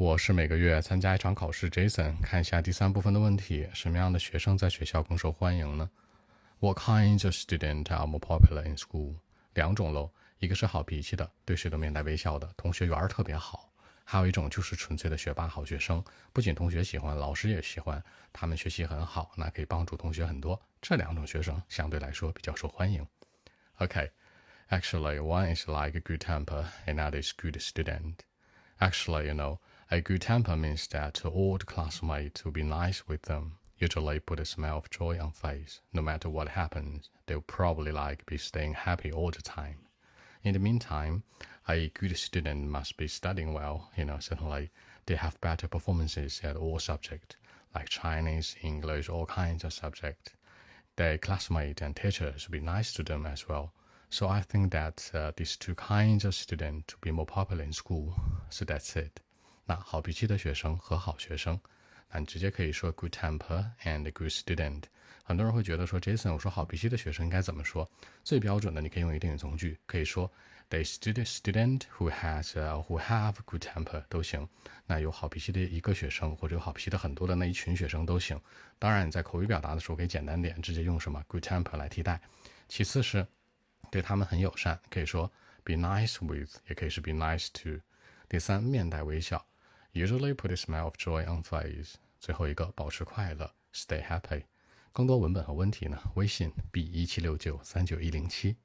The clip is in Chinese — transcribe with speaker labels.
Speaker 1: 我是每个月参加一场考试，Jason。看一下第三部分的问题：什么样的学生在学校更受欢迎呢？What kinds of student are more popular in school？两种喽，一个是好脾气的，对谁都面带微笑的，同学缘儿特别好；还有一种就是纯粹的学霸好学生，不仅同学喜欢，老师也喜欢，他们学习很好，那可以帮助同学很多。这两种学生相对来说比较受欢迎。OK，actually one is like a good temper, another is good student. Actually, you know. A good temper means that all the classmates will be nice with them, usually put a smile of joy on face. No matter what happens, they'll probably like be staying happy all the time. In the meantime, a good student must be studying well. You know, certainly they have better performances at all subjects, like Chinese, English, all kinds of subjects. Their classmates and teachers will be nice to them as well. So I think that uh, these two kinds of students will be more popular in school. So that's it. 那好脾气的学生和好学生，那你直接可以说 good temper and good student。很多人会觉得说 Jason，我说好脾气的学生应该怎么说？最标准的，你可以用一定语从句，可以说 the student student who has who have good temper 都行。那有好脾气的一个学生，或者有好脾气的很多的那一群学生都行。当然你在口语表达的时候可以简单点，直接用什么 good temper 来替代。其次是对他们很友善，可以说 be nice with，也可以是 be nice to。第三，面带微笑。Usually put a smile of joy on face。最后一个，保持快乐，stay happy。更多文本和问题呢？微信 b 一七六九三九一零七。